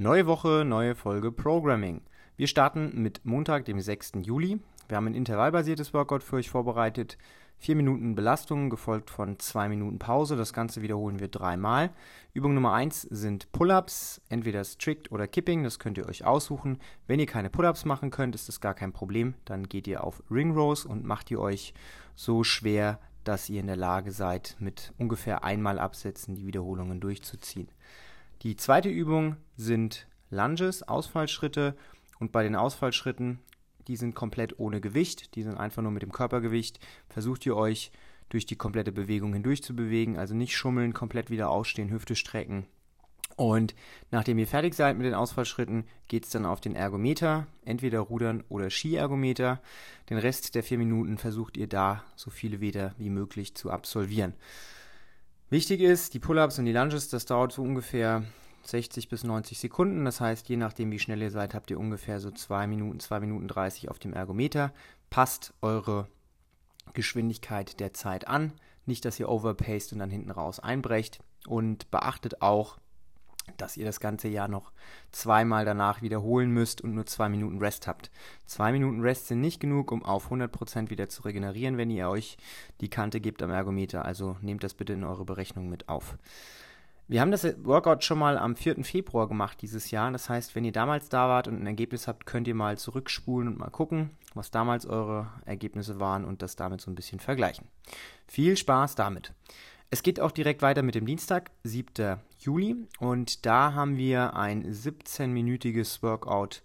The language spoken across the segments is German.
Neue Woche, neue Folge Programming. Wir starten mit Montag, dem 6. Juli. Wir haben ein intervallbasiertes Workout für euch vorbereitet. Vier Minuten Belastung, gefolgt von zwei Minuten Pause. Das Ganze wiederholen wir dreimal. Übung Nummer eins sind Pull-ups, entweder Strict oder Kipping. Das könnt ihr euch aussuchen. Wenn ihr keine Pull-ups machen könnt, ist das gar kein Problem. Dann geht ihr auf Ring Rows und macht ihr euch so schwer, dass ihr in der Lage seid, mit ungefähr einmal Absetzen die Wiederholungen durchzuziehen. Die zweite Übung sind Lunges, Ausfallschritte. Und bei den Ausfallschritten, die sind komplett ohne Gewicht, die sind einfach nur mit dem Körpergewicht. Versucht ihr euch durch die komplette Bewegung hindurch zu bewegen, also nicht schummeln, komplett wieder ausstehen, Hüfte strecken. Und nachdem ihr fertig seid mit den Ausfallschritten, geht es dann auf den Ergometer, entweder Rudern oder Skiergometer. Den Rest der vier Minuten versucht ihr da so viele Meter wie möglich zu absolvieren. Wichtig ist, die Pull-ups und die Lunges, das dauert so ungefähr 60 bis 90 Sekunden. Das heißt, je nachdem, wie schnell ihr seid, habt ihr ungefähr so 2 Minuten, 2 Minuten 30 auf dem Ergometer. Passt eure Geschwindigkeit der Zeit an. Nicht, dass ihr overpaced und dann hinten raus einbrecht. Und beachtet auch, dass ihr das ganze Jahr noch zweimal danach wiederholen müsst und nur zwei Minuten Rest habt. Zwei Minuten Rest sind nicht genug, um auf 100% wieder zu regenerieren, wenn ihr euch die Kante gebt am Ergometer. Also nehmt das bitte in eure Berechnung mit auf. Wir haben das Workout schon mal am 4. Februar gemacht dieses Jahr. Das heißt, wenn ihr damals da wart und ein Ergebnis habt, könnt ihr mal zurückspulen und mal gucken, was damals eure Ergebnisse waren und das damit so ein bisschen vergleichen. Viel Spaß damit. Es geht auch direkt weiter mit dem Dienstag, 7. Juli. Und da haben wir ein 17-minütiges Workout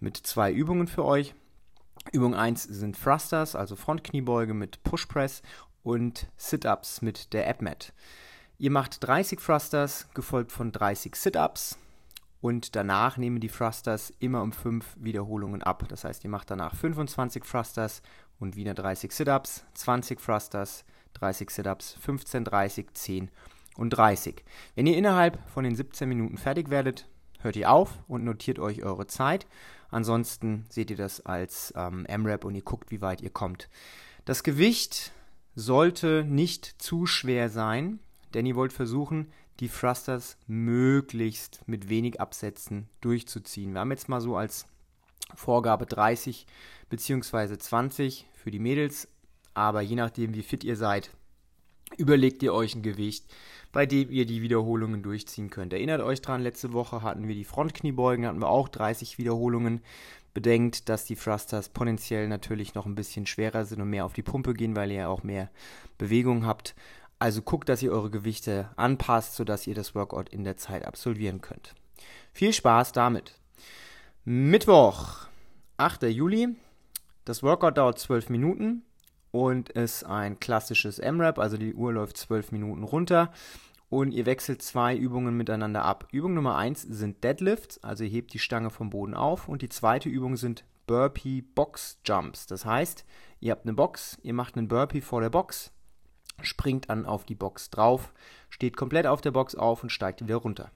mit zwei Übungen für euch. Übung 1 sind Thrusters, also Frontkniebeuge mit Push Press und Sit-Ups mit der AppMat. Ihr macht 30 Thrusters, gefolgt von 30 Sit-Ups. Und danach nehmen die Thrusters immer um 5 Wiederholungen ab. Das heißt, ihr macht danach 25 Thrusters und wieder 30 Sit-Ups, 20 Thrusters, 30 Sit-Ups, 15, 30, 10 und 30. Wenn ihr innerhalb von den 17 Minuten fertig werdet, hört ihr auf und notiert euch eure Zeit. Ansonsten seht ihr das als ähm, M-Rap und ihr guckt, wie weit ihr kommt. Das Gewicht sollte nicht zu schwer sein, denn ihr wollt versuchen, die Thrusters möglichst mit wenig Absätzen durchzuziehen. Wir haben jetzt mal so als Vorgabe 30 bzw. 20 für die Mädels, aber je nachdem, wie fit ihr seid, überlegt ihr euch ein Gewicht, bei dem ihr die Wiederholungen durchziehen könnt. Erinnert euch dran, letzte Woche hatten wir die Frontkniebeugen, hatten wir auch 30 Wiederholungen. Bedenkt, dass die Thrusters potenziell natürlich noch ein bisschen schwerer sind und mehr auf die Pumpe gehen, weil ihr ja auch mehr Bewegung habt. Also guckt, dass ihr eure Gewichte anpasst, sodass ihr das Workout in der Zeit absolvieren könnt. Viel Spaß damit. Mittwoch, 8. Juli. Das Workout dauert 12 Minuten und ist ein klassisches M-Rap, also die Uhr läuft 12 Minuten runter und ihr wechselt zwei Übungen miteinander ab. Übung Nummer 1 sind Deadlifts, also ihr hebt die Stange vom Boden auf und die zweite Übung sind Burpee Box Jumps. Das heißt, ihr habt eine Box, ihr macht einen Burpee vor der Box, springt dann auf die Box drauf, steht komplett auf der Box auf und steigt wieder runter.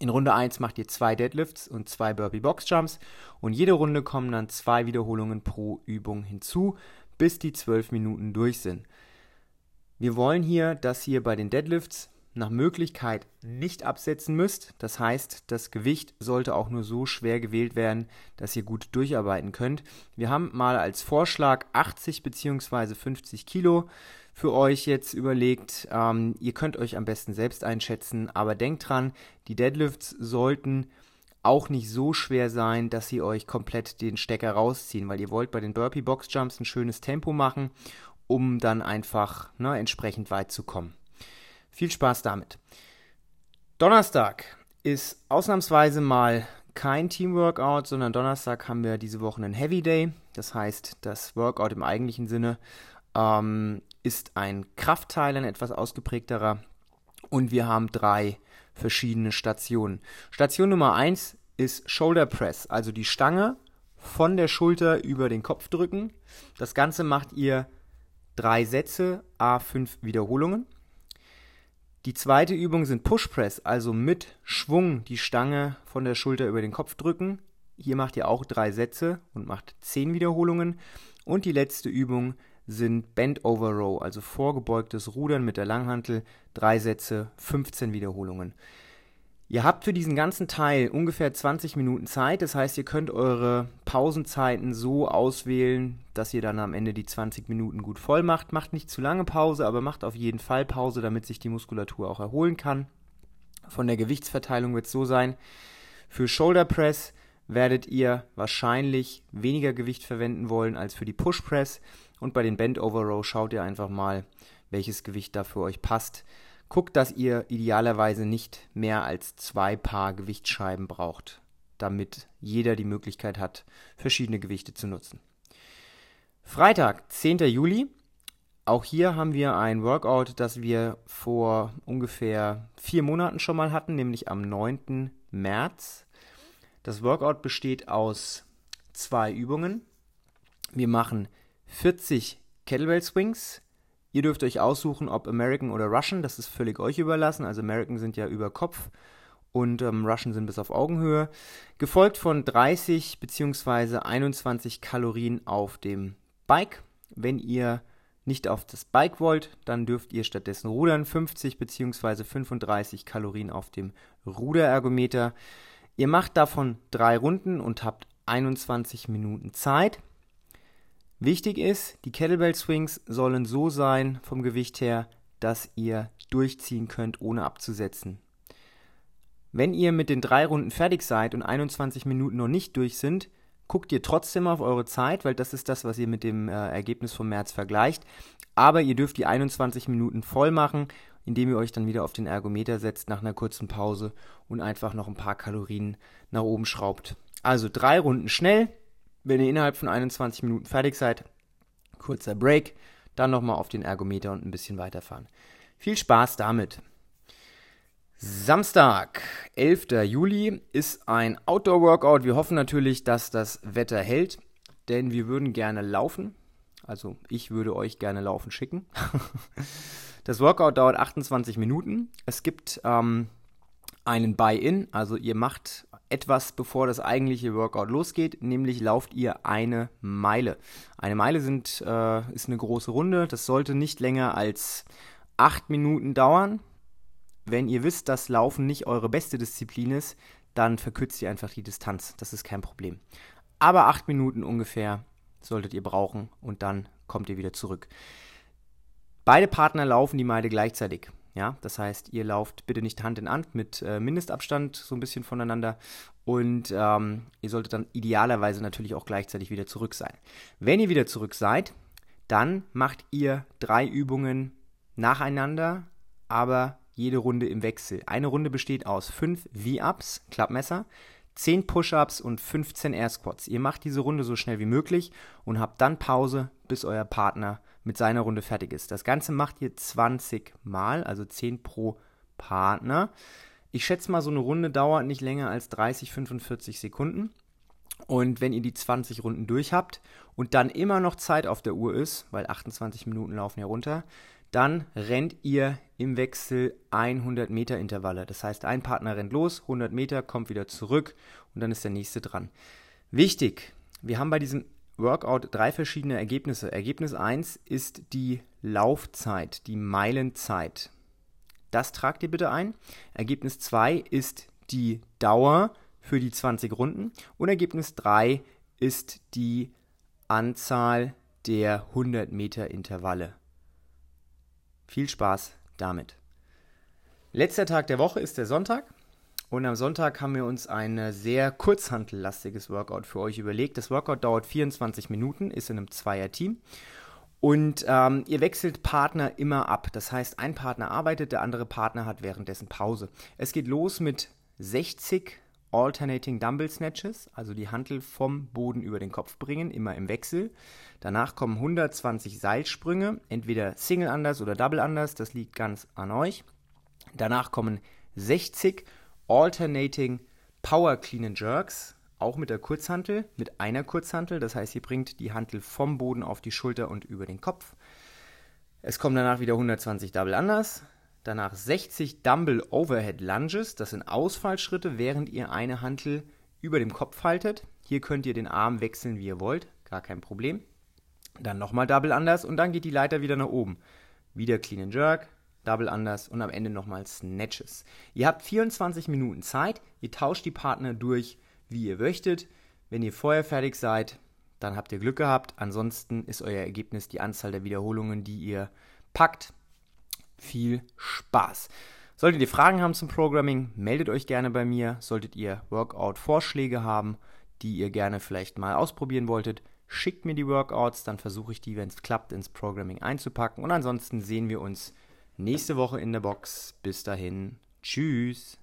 In Runde 1 macht ihr zwei Deadlifts und zwei Burpee Box Jumps und jede Runde kommen dann zwei Wiederholungen pro Übung hinzu, bis die 12 Minuten durch sind. Wir wollen hier, dass ihr bei den Deadlifts nach Möglichkeit nicht absetzen müsst. Das heißt, das Gewicht sollte auch nur so schwer gewählt werden, dass ihr gut durcharbeiten könnt. Wir haben mal als Vorschlag 80 bzw. 50 Kilo für euch jetzt überlegt. Ähm, ihr könnt euch am besten selbst einschätzen, aber denkt dran, die Deadlifts sollten auch nicht so schwer sein, dass sie euch komplett den Stecker rausziehen, weil ihr wollt bei den Burpee Box Jumps ein schönes Tempo machen, um dann einfach ne, entsprechend weit zu kommen. Viel Spaß damit. Donnerstag ist ausnahmsweise mal kein Teamworkout, sondern Donnerstag haben wir diese Woche einen Heavy Day. Das heißt, das Workout im eigentlichen Sinne ähm, ist ein Kraftteil, ein etwas ausgeprägterer. Und wir haben drei verschiedene Stationen. Station Nummer 1 ist Shoulder Press, also die Stange von der Schulter über den Kopf drücken. Das Ganze macht ihr drei Sätze, a fünf Wiederholungen. Die zweite Übung sind Push Press, also mit Schwung die Stange von der Schulter über den Kopf drücken. Hier macht ihr auch drei Sätze und macht zehn Wiederholungen. Und die letzte Übung sind Bend Over Row, also vorgebeugtes Rudern mit der Langhantel, drei Sätze, 15 Wiederholungen. Ihr habt für diesen ganzen Teil ungefähr 20 Minuten Zeit. Das heißt, ihr könnt eure Pausenzeiten so auswählen, dass ihr dann am Ende die 20 Minuten gut voll macht. Macht nicht zu lange Pause, aber macht auf jeden Fall Pause, damit sich die Muskulatur auch erholen kann. Von der Gewichtsverteilung wird es so sein, für Shoulder Press werdet ihr wahrscheinlich weniger Gewicht verwenden wollen als für die Push Press. Und bei den Bend Over Row schaut ihr einfach mal, welches Gewicht da für euch passt. Guckt, dass ihr idealerweise nicht mehr als zwei Paar Gewichtsscheiben braucht, damit jeder die Möglichkeit hat, verschiedene Gewichte zu nutzen. Freitag, 10. Juli. Auch hier haben wir ein Workout, das wir vor ungefähr vier Monaten schon mal hatten, nämlich am 9. März. Das Workout besteht aus zwei Übungen. Wir machen 40 Kettlebell Swings. Ihr dürft euch aussuchen, ob American oder Russian. Das ist völlig euch überlassen. Also American sind ja über Kopf und ähm, Russian sind bis auf Augenhöhe. Gefolgt von 30 bzw. 21 Kalorien auf dem Bike. Wenn ihr nicht auf das Bike wollt, dann dürft ihr stattdessen rudern. 50 bzw. 35 Kalorien auf dem Ruderergometer. Ihr macht davon drei Runden und habt 21 Minuten Zeit. Wichtig ist, die Kettlebell Swings sollen so sein vom Gewicht her, dass ihr durchziehen könnt, ohne abzusetzen. Wenn ihr mit den drei Runden fertig seid und 21 Minuten noch nicht durch sind, guckt ihr trotzdem auf eure Zeit, weil das ist das, was ihr mit dem äh, Ergebnis vom März vergleicht. Aber ihr dürft die 21 Minuten voll machen indem ihr euch dann wieder auf den Ergometer setzt nach einer kurzen Pause und einfach noch ein paar Kalorien nach oben schraubt. Also drei Runden schnell, wenn ihr innerhalb von 21 Minuten fertig seid. Kurzer Break, dann nochmal auf den Ergometer und ein bisschen weiterfahren. Viel Spaß damit! Samstag, 11. Juli, ist ein Outdoor-Workout. Wir hoffen natürlich, dass das Wetter hält, denn wir würden gerne laufen. Also ich würde euch gerne laufen schicken. Das Workout dauert 28 Minuten. Es gibt ähm, einen Buy-in, also ihr macht etwas, bevor das eigentliche Workout losgeht, nämlich lauft ihr eine Meile. Eine Meile sind, äh, ist eine große Runde. Das sollte nicht länger als 8 Minuten dauern. Wenn ihr wisst, dass Laufen nicht eure beste Disziplin ist, dann verkürzt ihr einfach die Distanz. Das ist kein Problem. Aber 8 Minuten ungefähr solltet ihr brauchen und dann kommt ihr wieder zurück. Beide Partner laufen die Meile gleichzeitig. Ja, das heißt, ihr lauft bitte nicht Hand in Hand mit äh, Mindestabstand so ein bisschen voneinander und ähm, ihr solltet dann idealerweise natürlich auch gleichzeitig wieder zurück sein. Wenn ihr wieder zurück seid, dann macht ihr drei Übungen nacheinander, aber jede Runde im Wechsel. Eine Runde besteht aus fünf V-Ups, Klappmesser, 10 Push-Ups und 15 Air Squats. Ihr macht diese Runde so schnell wie möglich und habt dann Pause, bis euer Partner mit seiner Runde fertig ist. Das Ganze macht ihr 20 Mal, also 10 pro Partner. Ich schätze mal, so eine Runde dauert nicht länger als 30, 45 Sekunden. Und wenn ihr die 20 Runden durch habt und dann immer noch Zeit auf der Uhr ist, weil 28 Minuten laufen ja runter, dann rennt ihr im Wechsel 100 Meter Intervalle. Das heißt, ein Partner rennt los, 100 Meter, kommt wieder zurück und dann ist der nächste dran. Wichtig, wir haben bei diesem Workout drei verschiedene Ergebnisse. Ergebnis 1 ist die Laufzeit, die Meilenzeit. Das tragt ihr bitte ein. Ergebnis 2 ist die Dauer für die 20 Runden. Und Ergebnis 3 ist die Anzahl der 100 Meter Intervalle. Viel Spaß damit. Letzter Tag der Woche ist der Sonntag. Und am Sonntag haben wir uns ein sehr kurzhantellastiges Workout für euch überlegt. Das Workout dauert 24 Minuten, ist in einem Zweier-Team. Und ähm, ihr wechselt Partner immer ab. Das heißt, ein Partner arbeitet, der andere Partner hat währenddessen Pause. Es geht los mit 60 Alternating Dumbbell Snatches, also die Hantel vom Boden über den Kopf bringen, immer im Wechsel. Danach kommen 120 Seilsprünge, entweder Single Unders oder Double Unders, das liegt ganz an euch. Danach kommen 60 Alternating Power Clean and Jerks, auch mit der Kurzhantel, mit einer Kurzhantel. Das heißt, ihr bringt die Hantel vom Boden auf die Schulter und über den Kopf. Es kommen danach wieder 120 Double Unders, danach 60 Dumble Overhead Lunges. Das sind Ausfallschritte, während ihr eine Hantel über dem Kopf haltet. Hier könnt ihr den Arm wechseln, wie ihr wollt, gar kein Problem. Dann nochmal Double Unders und dann geht die Leiter wieder nach oben. Wieder Clean and Jerk, Double Unders und am Ende nochmal Snatches. Ihr habt 24 Minuten Zeit, ihr tauscht die Partner durch, wie ihr möchtet. Wenn ihr vorher fertig seid, dann habt ihr Glück gehabt. Ansonsten ist euer Ergebnis die Anzahl der Wiederholungen, die ihr packt. Viel Spaß! Solltet ihr Fragen haben zum Programming, meldet euch gerne bei mir. Solltet ihr Workout-Vorschläge haben, die ihr gerne vielleicht mal ausprobieren wolltet, schickt mir die Workouts, dann versuche ich die, wenn es klappt, ins Programming einzupacken. Und ansonsten sehen wir uns nächste Woche in der Box. Bis dahin, tschüss.